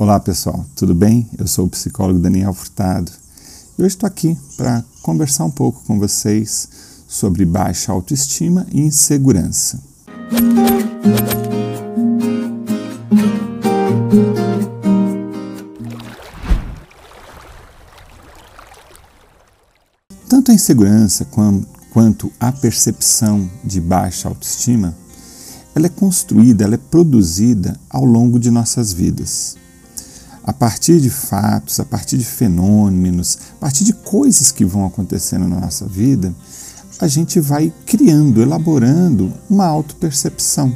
Olá pessoal, tudo bem? Eu sou o psicólogo Daniel Furtado e hoje estou aqui para conversar um pouco com vocês sobre baixa autoestima e insegurança. Tanto a insegurança quanto a percepção de baixa autoestima, ela é construída, ela é produzida ao longo de nossas vidas a partir de fatos, a partir de fenômenos, a partir de coisas que vão acontecendo na nossa vida, a gente vai criando, elaborando uma autopercepção,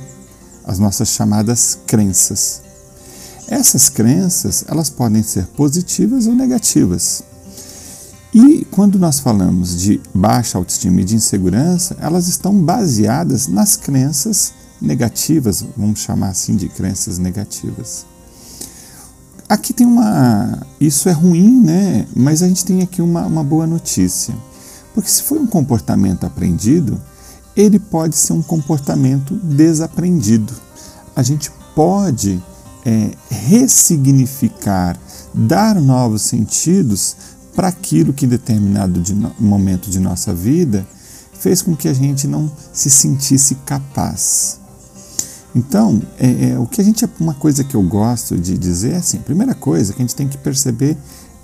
as nossas chamadas crenças. Essas crenças, elas podem ser positivas ou negativas. E quando nós falamos de baixa autoestima e de insegurança, elas estão baseadas nas crenças negativas, vamos chamar assim de crenças negativas. Aqui tem uma. Isso é ruim, né? Mas a gente tem aqui uma, uma boa notícia. Porque se foi um comportamento aprendido, ele pode ser um comportamento desaprendido. A gente pode é, ressignificar, dar novos sentidos para aquilo que em determinado de no, momento de nossa vida fez com que a gente não se sentisse capaz. Então, é, é, o que a gente uma coisa que eu gosto de dizer é assim, a primeira coisa que a gente tem que perceber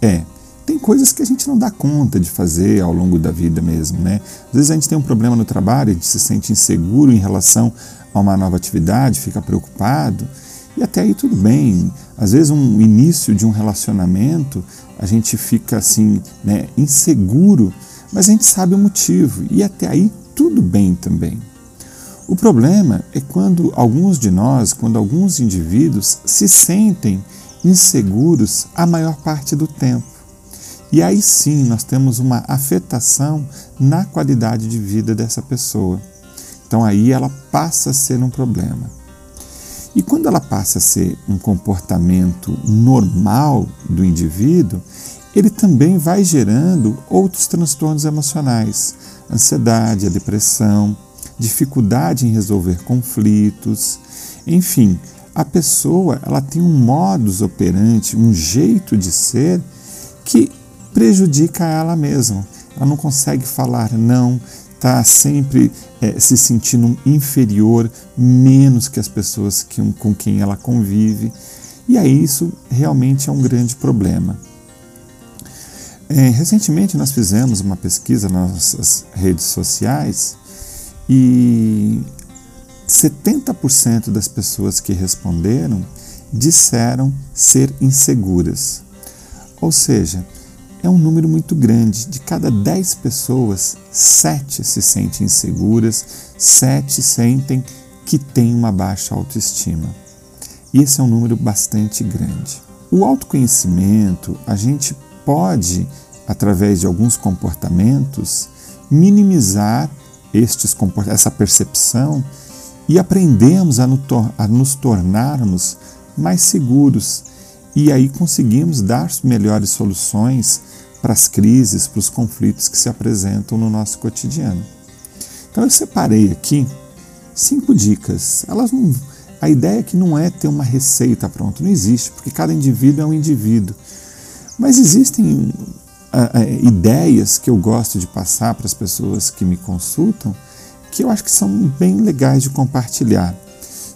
é tem coisas que a gente não dá conta de fazer ao longo da vida mesmo, né? Às vezes a gente tem um problema no trabalho, a gente se sente inseguro em relação a uma nova atividade, fica preocupado, e até aí tudo bem. Às vezes um início de um relacionamento, a gente fica assim, né, inseguro, mas a gente sabe o motivo, e até aí tudo bem também. O problema é quando alguns de nós, quando alguns indivíduos se sentem inseguros a maior parte do tempo. E aí sim nós temos uma afetação na qualidade de vida dessa pessoa. Então aí ela passa a ser um problema. E quando ela passa a ser um comportamento normal do indivíduo, ele também vai gerando outros transtornos emocionais, ansiedade, a depressão, dificuldade em resolver conflitos, enfim, a pessoa ela tem um modus operandi, um jeito de ser que prejudica ela mesma. Ela não consegue falar não, está sempre é, se sentindo inferior, menos que as pessoas que, com quem ela convive. E aí isso realmente é um grande problema. É, recentemente nós fizemos uma pesquisa nas nossas redes sociais e 70% das pessoas que responderam disseram ser inseguras. Ou seja, é um número muito grande. De cada 10 pessoas, 7 se sentem inseguras, 7 sentem que têm uma baixa autoestima. E esse é um número bastante grande. O autoconhecimento, a gente pode, através de alguns comportamentos, minimizar estes essa percepção e aprendemos a, nos tornarmos mais seguros e aí conseguimos dar melhores soluções para as crises, para os conflitos que se apresentam no nosso cotidiano. Então eu separei aqui cinco dicas. Elas não, a ideia é que não é ter uma receita pronta, não existe, porque cada indivíduo é um indivíduo. Mas existem ideias que eu gosto de passar para as pessoas que me consultam, que eu acho que são bem legais de compartilhar.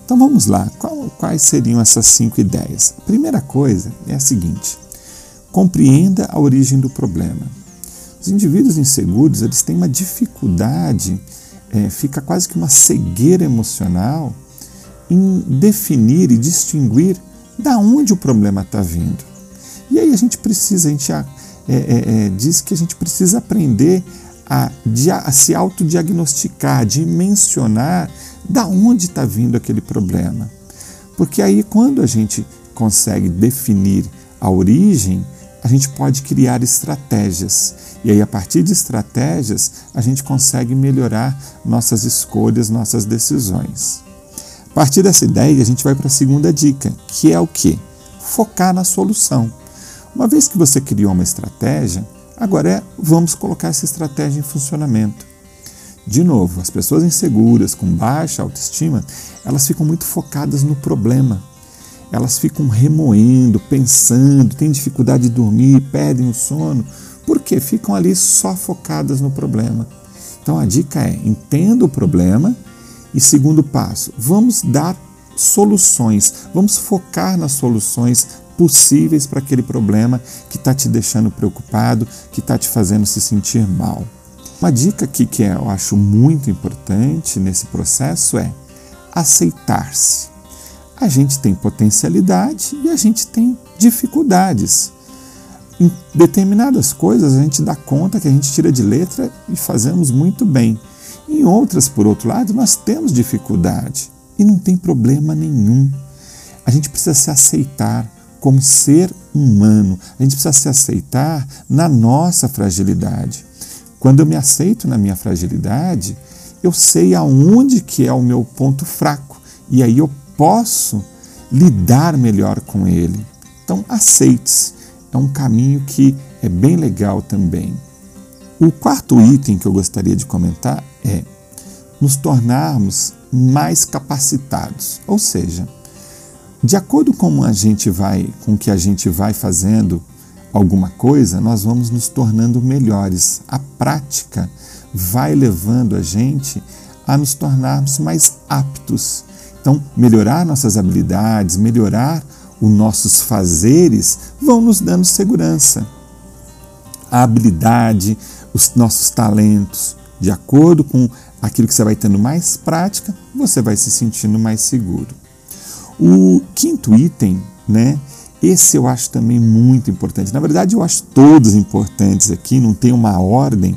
Então vamos lá, Qual, quais seriam essas cinco ideias? A primeira coisa é a seguinte: compreenda a origem do problema. Os indivíduos inseguros eles têm uma dificuldade, é, fica quase que uma cegueira emocional em definir e distinguir da onde o problema está vindo. E aí a gente precisa, a gente é, é, é, diz que a gente precisa aprender a, a se autodiagnosticar, dimensionar da onde está vindo aquele problema. Porque aí, quando a gente consegue definir a origem, a gente pode criar estratégias. E aí, a partir de estratégias, a gente consegue melhorar nossas escolhas, nossas decisões. A partir dessa ideia, a gente vai para a segunda dica, que é o que? Focar na solução. Uma vez que você criou uma estratégia, agora é vamos colocar essa estratégia em funcionamento. De novo, as pessoas inseguras, com baixa autoestima, elas ficam muito focadas no problema. elas ficam remoendo, pensando, têm dificuldade de dormir, perdem o sono, porque ficam ali só focadas no problema. Então a dica é: entenda o problema e segundo passo, vamos dar soluções, vamos focar nas soluções possíveis para aquele problema que está te deixando preocupado, que está te fazendo se sentir mal. Uma dica aqui que eu acho muito importante nesse processo é aceitar-se. A gente tem potencialidade e a gente tem dificuldades. Em determinadas coisas a gente dá conta que a gente tira de letra e fazemos muito bem. Em outras, por outro lado, nós temos dificuldade e não tem problema nenhum. A gente precisa se aceitar como ser humano, a gente precisa se aceitar na nossa fragilidade. Quando eu me aceito na minha fragilidade, eu sei aonde que é o meu ponto fraco e aí eu posso lidar melhor com ele. Então, aceite-se. É um caminho que é bem legal também. O quarto item que eu gostaria de comentar é nos tornarmos mais capacitados, ou seja, de acordo com a gente vai, com que a gente vai fazendo alguma coisa, nós vamos nos tornando melhores. A prática vai levando a gente a nos tornarmos mais aptos. Então, melhorar nossas habilidades, melhorar os nossos fazeres vão nos dando segurança. A habilidade, os nossos talentos, de acordo com aquilo que você vai tendo mais prática, você vai se sentindo mais seguro. O quinto item, né? Esse eu acho também muito importante. Na verdade, eu acho todos importantes aqui, não tem uma ordem,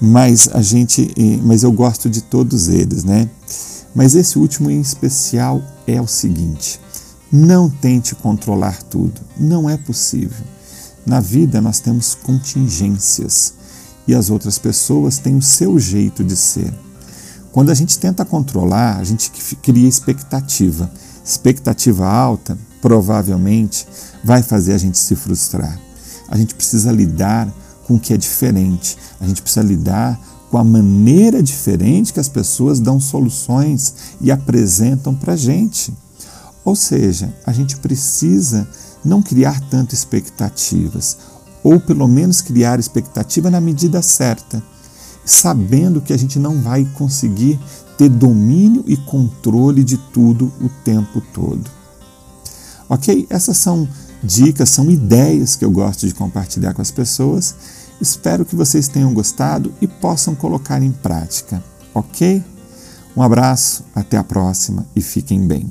mas a gente, mas eu gosto de todos eles, né? Mas esse último em especial é o seguinte: não tente controlar tudo, não é possível. Na vida nós temos contingências e as outras pessoas têm o seu jeito de ser. Quando a gente tenta controlar, a gente cria expectativa. Expectativa alta provavelmente vai fazer a gente se frustrar. A gente precisa lidar com o que é diferente. A gente precisa lidar com a maneira diferente que as pessoas dão soluções e apresentam para a gente. Ou seja, a gente precisa não criar tanto expectativas, ou pelo menos criar expectativa na medida certa, sabendo que a gente não vai conseguir ter domínio e controle de tudo o tempo todo. Ok? Essas são dicas, são ideias que eu gosto de compartilhar com as pessoas. Espero que vocês tenham gostado e possam colocar em prática. Ok? Um abraço, até a próxima e fiquem bem.